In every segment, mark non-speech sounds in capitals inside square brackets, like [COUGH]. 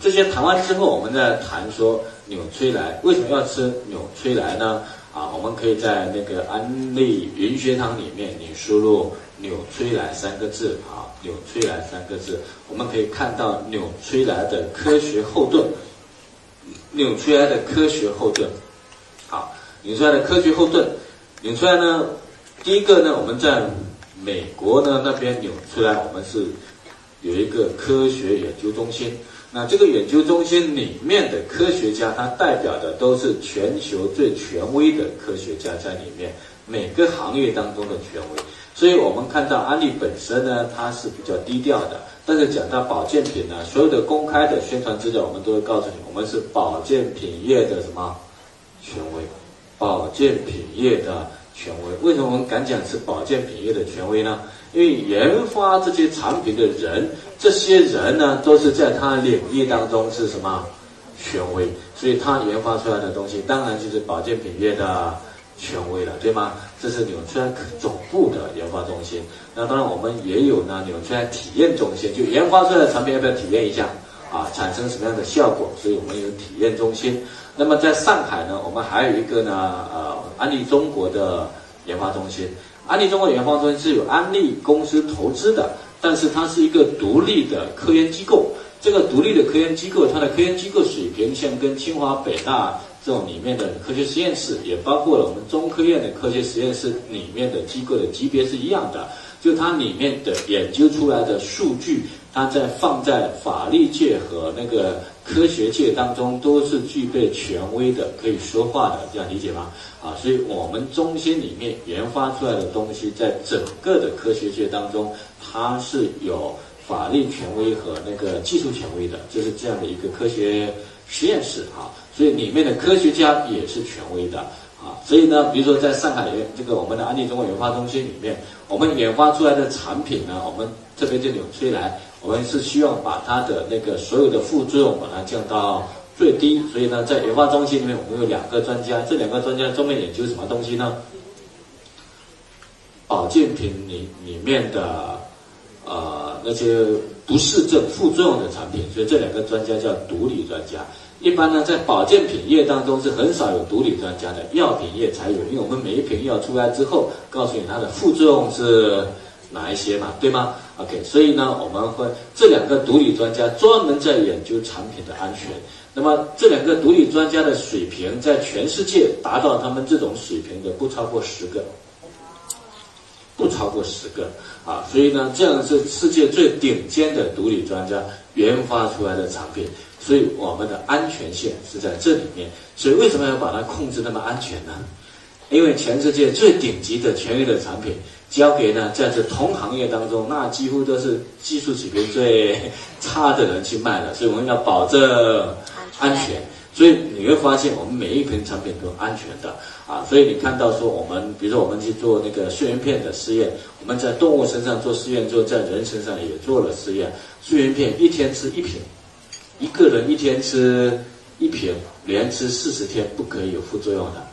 这些谈完之后，我们再谈说纽崔莱为什么要吃纽崔莱呢？啊，我们可以在那个安利云学堂里面，你输入纽崔莱三个字啊，纽崔莱三个字，我们可以看到纽崔莱的科学后盾，纽崔莱的科学后盾，好，纽崔莱的科学后盾，纽崔莱呢，第一个呢，我们在美国呢那边纽崔莱，我们是有一个科学研究中心。那这个研究中心里面的科学家，他代表的都是全球最权威的科学家在里面，每个行业当中的权威。所以我们看到安利本身呢，它是比较低调的。但是讲到保健品呢，所有的公开的宣传资料，我们都会告诉你，我们是保健品业的什么权威？保健品业的权威。为什么我们敢讲是保健品业的权威呢？因为研发这些产品的人，这些人呢，都是在他领域当中是什么权威，所以他研发出来的东西，当然就是保健品业的权威了，对吗？这是纽崔莱总部的研发中心。那当然，我们也有呢纽崔莱体验中心，就研发出来的产品要不要体验一下啊？产生什么样的效果？所以我们有体验中心。那么在上海呢，我们还有一个呢，呃，安利中国的研发中心。安利中国研发中心是有安利公司投资的，但是它是一个独立的科研机构。这个独立的科研机构，它的科研机构水平像跟清华、北大这种里面的科学实验室，也包括了我们中科院的科学实验室里面的机构的级别是一样的。就它里面的研究出来的数据，它在放在法律界和那个科学界当中都是具备权威的，可以说话的，这样理解吗？啊，所以我们中心里面研发出来的东西，在整个的科学界当中，它是有法律权威和那个技术权威的，就是这样的一个科学实验室啊。所以里面的科学家也是权威的。啊，所以呢，比如说在上海这个我们的安利中国研发中心里面，我们研发出来的产品呢，我们这边就纽崔莱，我们是希望把它的那个所有的副作用把它降到最低。所以呢，在研发中心里面，我们有两个专家，这两个专家专门研究什么东西呢？保健品里里面的呃那些不适症、副作用的产品，所以这两个专家叫独立专家。一般呢，在保健品业当中是很少有独立专家的，药品业才有。因为我们每一瓶药出来之后，告诉你它的副作用是哪一些嘛，对吗？OK，所以呢，我们会这两个独立专家专门在研究产品的安全。那么这两个独立专家的水平，在全世界达到他们这种水平的不超过十个，不超过十个啊。所以呢，这样是世界最顶尖的独立专家研发出来的产品。所以我们的安全线是在这里面，所以为什么要把它控制那么安全呢？因为全世界最顶级的权威的产品交给呢在这同行业当中，那几乎都是技术水平最差的人去卖的，所以我们要保证安全。所以你会发现，我们每一瓶产品都安全的啊。所以你看到说，我们比如说我们去做那个睡眠片的试验，我们在动物身上做试验之后，在人身上也做了试验，睡眠片一天吃一瓶。一个人一天吃一瓶，连吃四十天不可以有副作用的，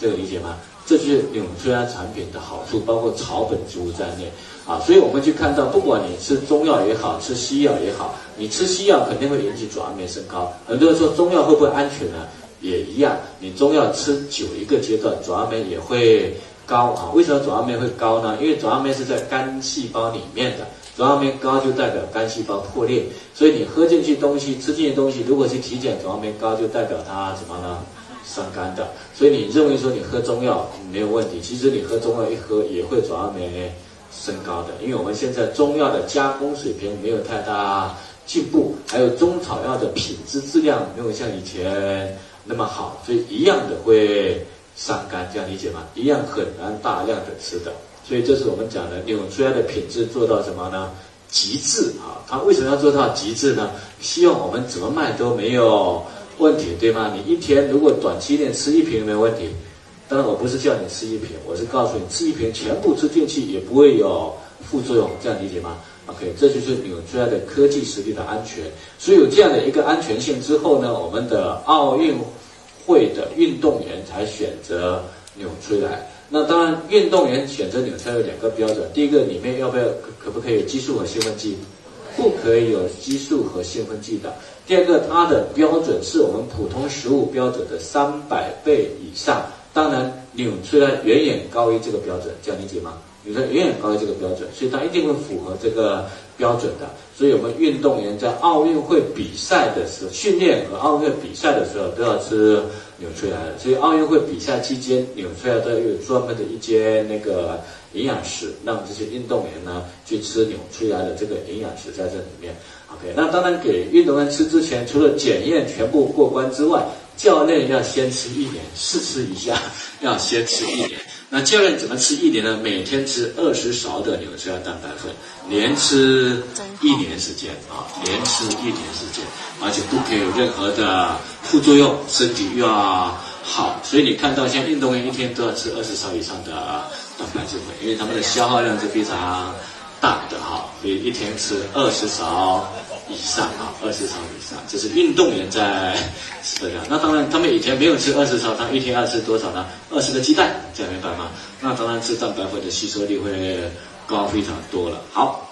这个理解吗？这就是纽崔莱产品的好处，包括草本植物在内啊。所以我们去看到，不管你吃中药也好，吃西药也好，你吃西药肯定会引起转氨酶升高。很多人说中药会不会安全呢？也一样，你中药吃久一个阶段，转氨酶也会高啊。为什么转氨酶会高呢？因为转氨酶是在肝细胞里面的。转氨酶高就代表肝细胞破裂，所以你喝进去东西、吃进去东西，如果是体检转氨酶高，就代表它什么呢？伤肝的。所以你认为说你喝中药没有问题，其实你喝中药一喝也会转氨酶升高的，因为我们现在中药的加工水平没有太大进步，还有中草药的品质质量没有像以前那么好，所以一样的会伤肝，这样理解吗？一样很难大量的吃的。所以这是我们讲的纽崔莱的品质做到什么呢？极致啊！它为什么要做到极致呢？希望我们怎么卖都没有问题，对吗？你一天如果短期内吃一瓶没有问题，当然我不是叫你吃一瓶，我是告诉你吃一瓶全部吃进去也不会有副作用，这样理解吗？OK，这就是纽崔莱的科技实力的安全。所以有这样的一个安全性之后呢，我们的奥运会的运动员才选择纽崔莱。那当然，运动员选择纽崔莱有两个标准：第一个，里面要不要可可不可以有激素和兴奋剂？不可以有激素和兴奋剂的。第二个，它的标准是我们普通食物标准的三百倍以上。当然，纽崔莱远远高于这个标准，这样理解吗？纽崔莱远远高于这个标准，所以它一定会符合这个标准的。所以我们运动员在奥运会比赛的时候，训练和奥运会比赛的时候都要吃纽崔莱的。所以奥运会比赛期间，纽崔莱都有专门的一间那个营养室，让这些运动员呢去吃纽崔莱的这个营养食在这里面。OK，那当然给运动员吃之前，除了检验全部过关之外，教练要先吃一年，试吃一下，要先吃一年。那教练怎么吃一年呢？每天吃二十勺的纽崔莱蛋白粉，连吃一年时间啊，连吃一年时间，而且不可以有任何的副作用，身体又要好。所以你看到现在运动员一天都要吃二十勺以上的蛋白质粉，因为他们的消耗量是非常大的哈，所以一天吃二十勺。以上啊，二十勺以上，这是运动员在吃的量。那当然，他们以前没有吃二十勺，他一天要吃多少呢？二十个鸡蛋，这样明白吗？那当然吃蛋白粉的吸收率会高非常多了。好，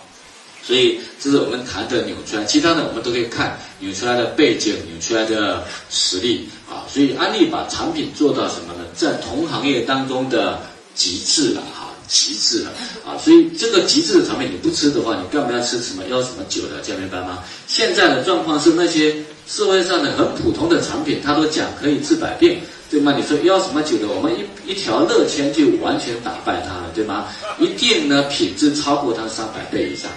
所以这是我们谈的纽崔莱，其他的我们都可以看纽崔莱的背景、纽崔莱的实力啊。所以安利把产品做到什么呢？在同行业当中的极致了哈。极致了啊！所以这个极致的产品你不吃的话，你干嘛要吃什么要什么酒的？这样明白吗？现在的状况是那些社会上的很普通的产品，他都讲可以治百病，对吗？你说要什么酒的？我们一一条乐千就完全打败它了，对吗？一定呢品质超过它三百倍以上，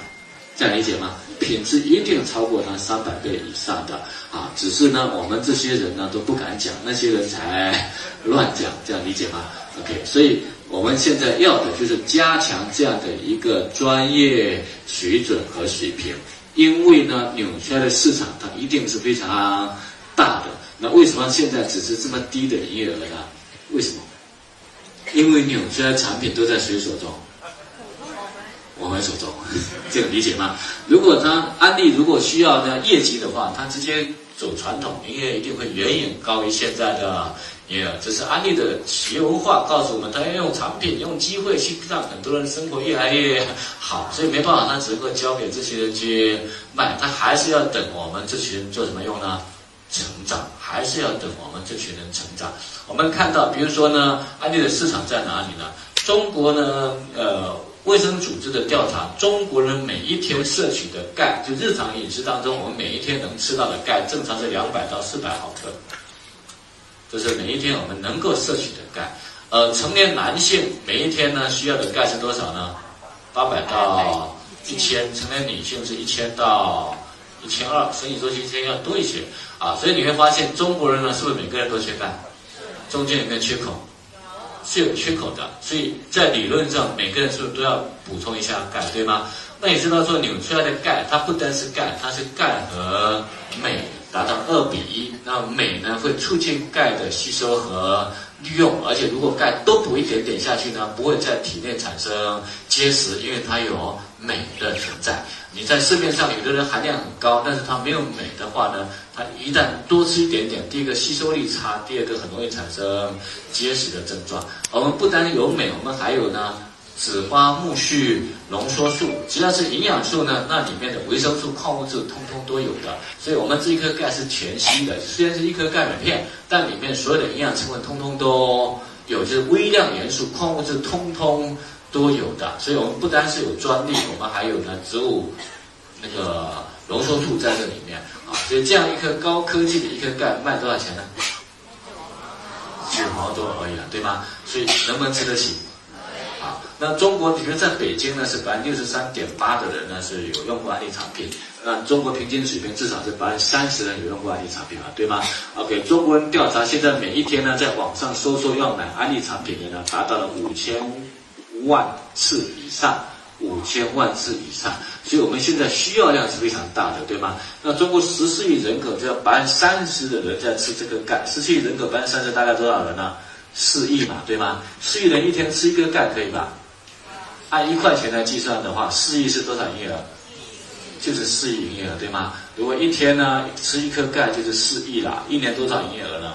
这样理解吗？品质一定超过它三百倍以上的啊！只是呢我们这些人呢都不敢讲，那些人才乱讲，这样理解吗？OK，所以。我们现在要的就是加强这样的一个专业水准和水平，因为呢，纽崔莱的市场它一定是非常大的。那为什么现在只是这么低的营业额呢？为什么？因为纽崔莱产品都在谁手中？我们手中，这个理解吗？如果他安利如果需要呢业绩的话，他直接走传统，营业一定会远远高于现在的。也有，这是安利的企业文化告诉我们，他要用产品、用机会去让很多人生活越来越 [LAUGHS] 好，所以没办法，他只能够交给这些人去卖，他还是要等我们这群人做什么用呢？成长，还是要等我们这群人成长。我们看到，比如说呢，安利的市场在哪里呢？中国呢，呃，卫生组织的调查，中国人每一天摄取的钙，就日常饮食当中，我们每一天能吃到的钙，正常是两百到四百毫克。就是每一天我们能够摄取的钙，呃，成年男性每一天呢需要的钙是多少呢？八百到一千，成年女性是一千到一千二，生理周期间要多一些啊。所以你会发现中国人呢，是不是每个人都缺钙？中间有没有缺口？是有缺口的。所以在理论上，每个人是不是都要补充一下钙，对吗？那你知道说扭出来的钙，它不单是钙，它是钙和镁。达到二比一，那镁呢会促进钙的吸收和利用，而且如果钙多补一点点下去呢，不会在体内产生结石，因为它有镁的存在。你在市面上有的人含量很高，但是它没有镁的话呢，它一旦多吃一点点，第一个吸收力差，第二个很容易产生结石的症状。我们不单有镁，我们还有呢。紫花苜蓿浓缩素，只要是营养素呢，那里面的维生素、矿物质通通都有的。所以，我们这一颗钙是全息的，虽然是一颗钙镁片，但里面所有的营养成分通通都有，就是微量元素、矿物质通通都有的。所以我们不单是有专利，我们还有呢植物那个浓缩素在这里面啊。所以这样一颗高科技的一颗钙卖多少钱呢？九毛多而已了，对吗？所以能不能吃得起？那中国，比如在北京呢，是百分之六十三点八的人呢是有用过安利产品。那中国平均水平至少是百分之三十人有用过安利产品嘛，对吗？OK，中国人调查现在每一天呢，在网上搜索要买安利产品的呢，达到了五千万次以上，五千万次以上。所以我们现在需要量是非常大的，对吗？那中国十四亿人口，只要百分之三十的人在吃这个钙，十四亿人口百分之三十大概多少人呢？四亿嘛，对吗？四亿人一天吃一个钙可以吧？按一块钱来计算的话，四亿是多少营业额？就是四亿营业额，对吗？如果一天呢吃一颗钙就是四亿啦，一年多少营业额呢？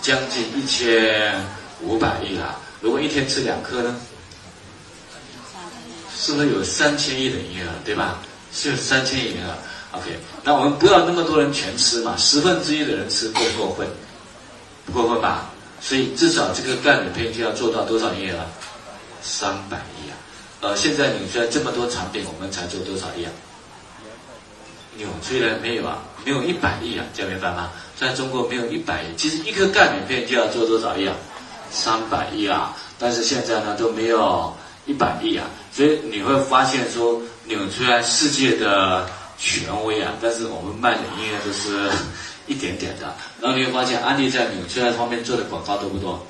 将近一千五百亿啦。如果一天吃两颗呢？是不是有三千亿的营业额，对吧？是三千亿营业额。OK，那我们不要那么多人全吃嘛，十分之一的人吃过不过分？不过分吧？所以至少这个钙镁片就要做到多少营业额？三百亿啊！呃，现在纽崔这么多产品，我们才做多少亿啊？纽崔莱没有啊，没有一百亿啊，这样明白吗？在中国没有一百亿，其实一颗钙镁片就要做多少亿啊？三百亿啊！但是现在呢都没有一百亿啊，所以你会发现说纽崔莱世界的权威啊，但是我们卖的应该都是一点点的。然后你会发现安利在纽崔莱方面做的广告多不多？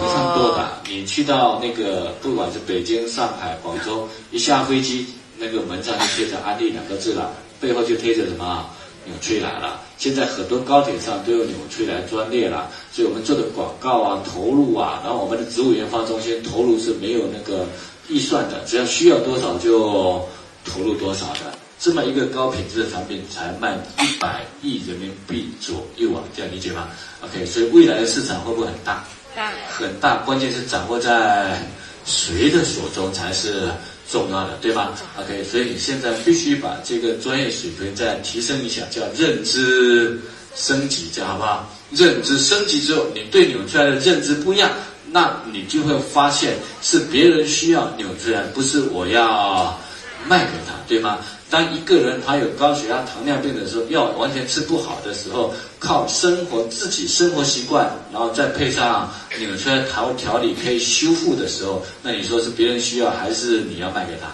非常多的。你去到那个不管是北京、上海、广州，一下飞机那个门上就贴着安利两个字了。背后就贴着什么纽崔莱了。现在很多高铁上都有纽崔莱专列了，所以我们做的广告啊、投入啊，然后我们的植物研发中心投入是没有那个预算的，只要需要多少就投入多少的。这么一个高品质的产品才卖一百亿人民币左右啊，这样理解吗？OK，所以未来的市场会不会很大？大，很大。关键是掌握在谁的手中才是。重要的，对吗？OK，所以你现在必须把这个专业水平再提升一下，叫认知升级，这样好不好？认知升级之后，你对纽崔莱的认知不一样，那你就会发现是别人需要纽崔莱，不是我要卖给他，对吗？当一个人他有高血压、糖尿病的时候，药完全吃不好的时候，靠生活自己生活习惯，然后再配上纽崔莱调调理可以修复的时候，那你说是别人需要还是你要卖给他，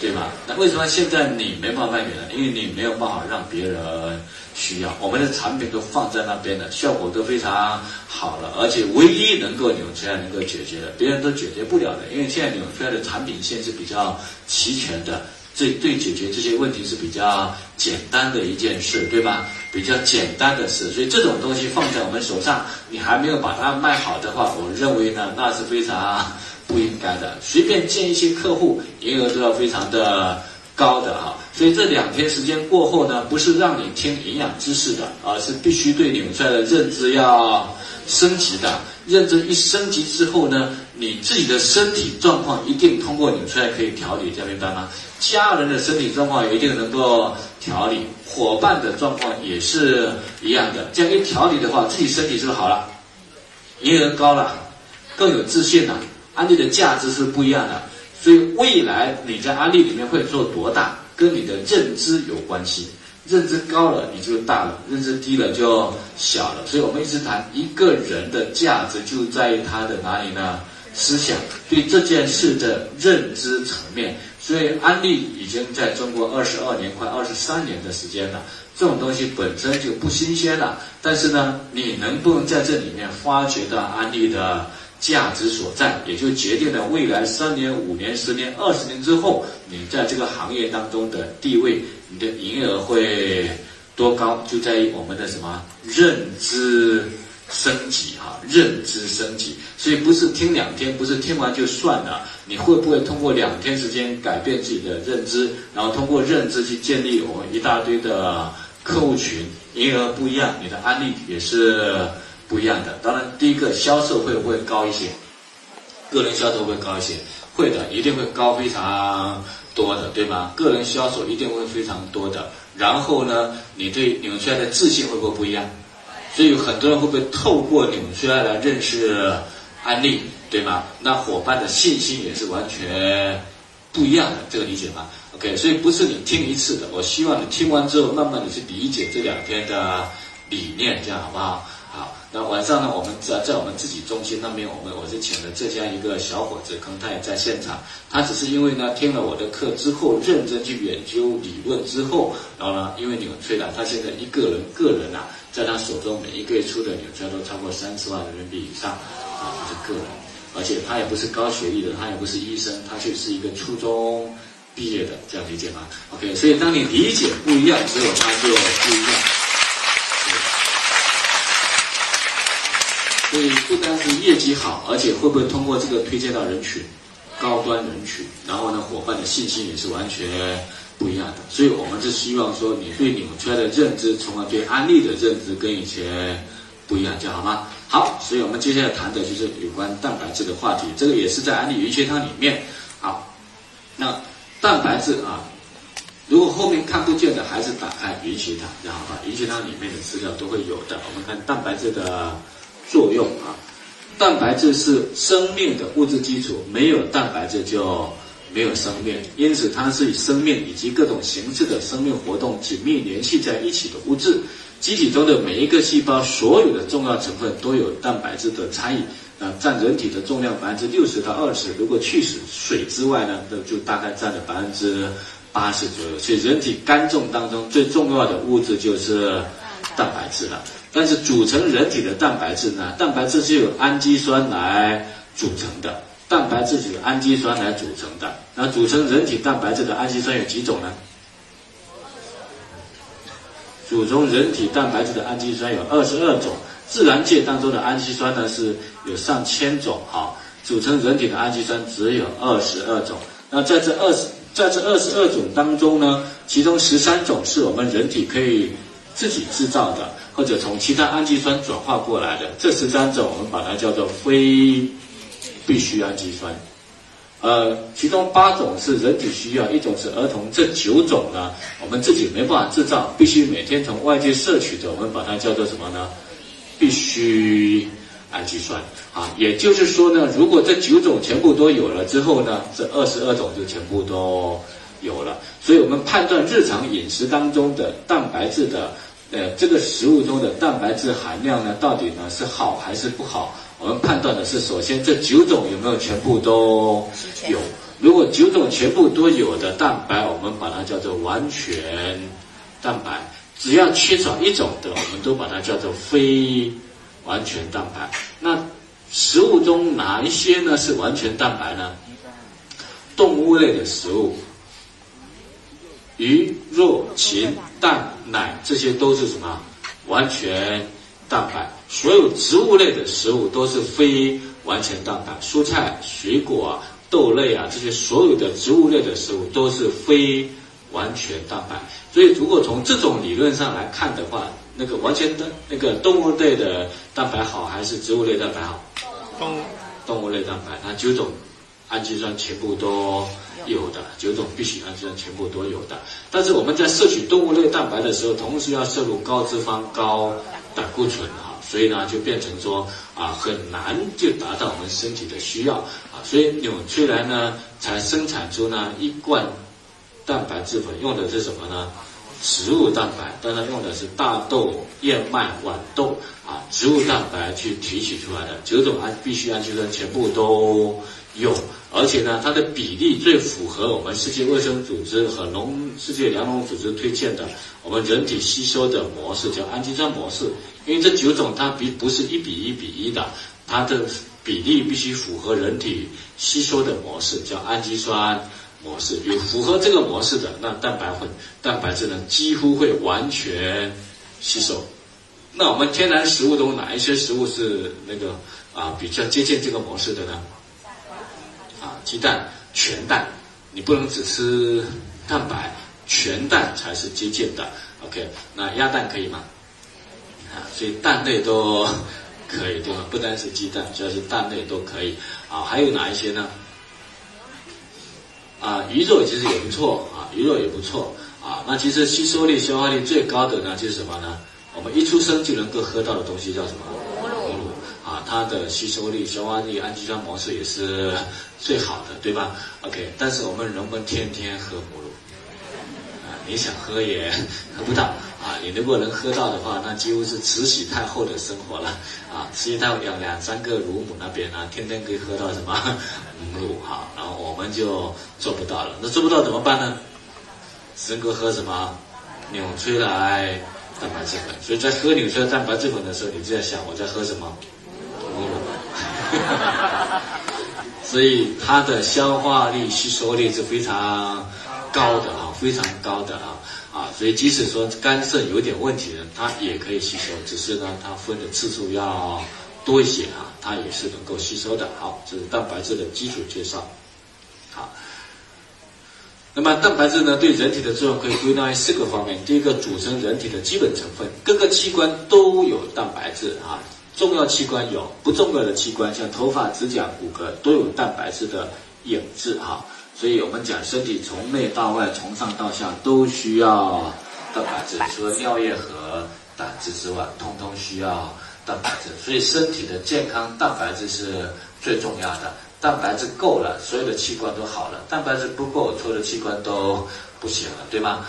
对吗？那为什么现在你没办法卖给他？因为你没有办法让别人需要。我们的产品都放在那边了，效果都非常好了，而且唯一能够纽崔莱能够解决的，别人都解决不了的。因为现在纽崔莱的产品线是比较齐全的。这对解决这些问题是比较简单的一件事，对吧？比较简单的事，所以这种东西放在我们手上，你还没有把它卖好的话，我认为呢，那是非常 [LAUGHS] 不应该的。随便见一些客户，营业额都要非常的高的哈。所以这两天时间过后呢，不是让你听营养知识的，而是必须对纽崔莱的认知要升级的。认知一升级之后呢，你自己的身体状况一定通过你出来可以调理，这样明白吗？家人的身体状况一定能够调理，伙伴的状况也是一样的。这样一调理的话，自己身体是不是好了？营业额高了，更有自信了。安利的价值是不一样的，所以未来你在安利里面会做多大，跟你的认知有关系。认知高了你就大了，认知低了就小了。所以我们一直谈一个人的价值就在于他的哪里呢？思想对这件事的认知层面。所以安利已经在中国二十二年，快二十三年的时间了。这种东西本身就不新鲜了，但是呢，你能不能在这里面发掘到安利的价值所在，也就决定了未来三年、五年、十年、二十年之后，你在这个行业当中的地位，你的营业额会多高，就在于我们的什么认知。升级哈，认知升级，所以不是听两天，不是听完就算了。你会不会通过两天时间改变自己的认知，然后通过认知去建立我们一大堆的客户群，营业额不一样，你的案例也是不一样的。当然，第一个销售会不会高一些？个人销售会高一些，会的，一定会高非常多的，对吗？个人销售一定会非常多的。然后呢，你对纽崔莱的自信会不会不一样？所以很多人会不会透过纽崔莱来认识安利，对吗？那伙伴的信心也是完全不一样的，这个理解吗？OK，所以不是你听一次的，我希望你听完之后，慢慢的去理解这两天的理念，这样好不好？好，那晚上呢，我们在在我们自己中心那边，我们我是请了浙江一个小伙子，可能他也在现场，他只是因为呢听了我的课之后，认真去研究理论之后，然后呢，因为纽崔莱他现在一个人个人啊。在他手中，每一个月出的纽崔都超过三十万人民币以上，啊，这是个人，而且他也不是高学历的，他也不是医生，他却是一个初中毕业的，这样理解吗？OK，所以当你理解不一样之后，他就不一样。所以不单是业绩好，而且会不会通过这个推荐到人群，高端人群，然后呢，伙伴的信心也是完全。不一样的，所以我们是希望说，你对纽崔的认知，从而对安利的认知跟以前不一样，这样好吗？好，所以我们接下来谈的就是有关蛋白质的话题，这个也是在安利云学堂里面。好，那蛋白质啊，如果后面看不见的，还是打开云学堂，然后把云学堂里面的资料都会有的。我们看蛋白质的作用啊，蛋白质是生命的物质基础，没有蛋白质就没有生命，因此它是与生命以及各种形式的生命活动紧密联系在一起的物质。机体中的每一个细胞，所有的重要成分都有蛋白质的参与，啊，占人体的重量百分之六十到二十。如果去死水之外呢，那就大概占了百分之八十左右。所以人体肝脏当中最重要的物质就是蛋白质了。但是组成人体的蛋白质呢，蛋白质是由氨基酸来组成的，蛋白质是由氨基酸来组成的。那组成人体蛋白质的氨基酸有几种呢？组成人体蛋白质的氨基酸有二十二种，自然界当中的氨基酸呢是有上千种，哈，组成人体的氨基酸只有二十二种。那在这二十，在这二十二种当中呢，其中十三种是我们人体可以自己制造的，或者从其他氨基酸转化过来的。这十三种我们把它叫做非必需氨基酸。呃，其中八种是人体需要，一种是儿童，这九种呢，我们自己没办法制造，必须每天从外界摄取的，我们把它叫做什么呢？必须氨基酸啊。也就是说呢，如果这九种全部都有了之后呢，这二十二种就全部都有了。所以我们判断日常饮食当中的蛋白质的，呃，这个食物中的蛋白质含量呢，到底呢是好还是不好？我们判断的是，首先这九种有没有全部都有？如果九种全部都有的蛋白，我们把它叫做完全蛋白；只要缺少一种的，我们都把它叫做非完全蛋白。那食物中哪一些呢是完全蛋白呢？动物类的食物，鱼、肉、禽、蛋、奶，这些都是什么？完全蛋白。所有植物类的食物都是非完全蛋白，蔬菜、水果啊、豆类啊，这些所有的植物类的食物都是非完全蛋白。所以，如果从这种理论上来看的话，那个完全的那个动物类的蛋白好，还是植物类蛋白好？动动物类蛋白，它九种氨基酸全部都有的，九种必需氨基酸全部都有的。但是我们在摄取动物类蛋白的。时候，同时要摄入高脂肪、高胆固醇啊。所以呢，就变成说啊，很难就达到我们身体的。需要啊。所以纽崔莱呢，才生产出呢一罐蛋白质粉，用的。是什么呢？植物蛋白，但它用的是大豆、燕麦、豌豆啊，植物蛋白去提取出来的九种氨必需氨基酸全部都有。而且呢，它的比例最符合我们世界卫生组织和农世界粮农组织推荐的我们人体吸收的模式，叫氨基酸模式。因为这九种它比不是一比一比一的，它的比例必须符合人体吸收的模式，叫氨基酸模式。有符合这个模式的，那蛋白粉、蛋白质呢，几乎会完全吸收。那我们天然食物中哪一些食物是那个啊比较接近这个模式的呢？啊鸡蛋全蛋，你不能只吃蛋白，全蛋才是接近的。OK，那鸭蛋可以吗？啊，所以蛋类都可以，对吧？不单是鸡蛋，只要是蛋类都可以。啊，还有哪一些呢？啊，鱼肉其实也不错啊，鱼肉也不错啊。那其实吸收力、消化力最高的呢，就是什么呢？我们一出生就能够喝到的东西叫什么？母乳啊，它的吸收力、消化力、氨基酸模式也是最好的，对吧？OK，但是我们能不能天天喝母乳？啊，你想喝也喝不到啊。你如果能喝到的话，那几乎是慈禧太后的生活了啊。慈禧太后养两三个乳母那边呢，天天可以喝到什么母乳哈。然后我们就做不到了，那做不到怎么办呢？只能够喝什么纽崔莱蛋白质粉。所以在喝纽崔莱蛋白质粉的时候，你就在想我在喝什么？[LAUGHS] 所以它的消化力、吸收力是非常高的啊，非常高的啊啊！所以即使说肝肾有点问题的，它也可以吸收，只是呢，它分的次数要多一些啊，它也是能够吸收的。好，这是蛋白质的基础介绍。好，那么蛋白质呢，对人体的作用可以归纳为四个方面。第一个，组成人体的基本成分，各个器官都有蛋白质啊。重要器官有，不重要的器官像头发、指甲、骨骼都有蛋白质的影子哈。所以我们讲身体从内到外，从上到下都需要蛋白质，除了尿液和胆汁之外，通通需要蛋白质。所以身体的健康，蛋白质是最重要的。蛋白质够了，所有的器官都好了；蛋白质不够，所有的器官都不行了，对吗？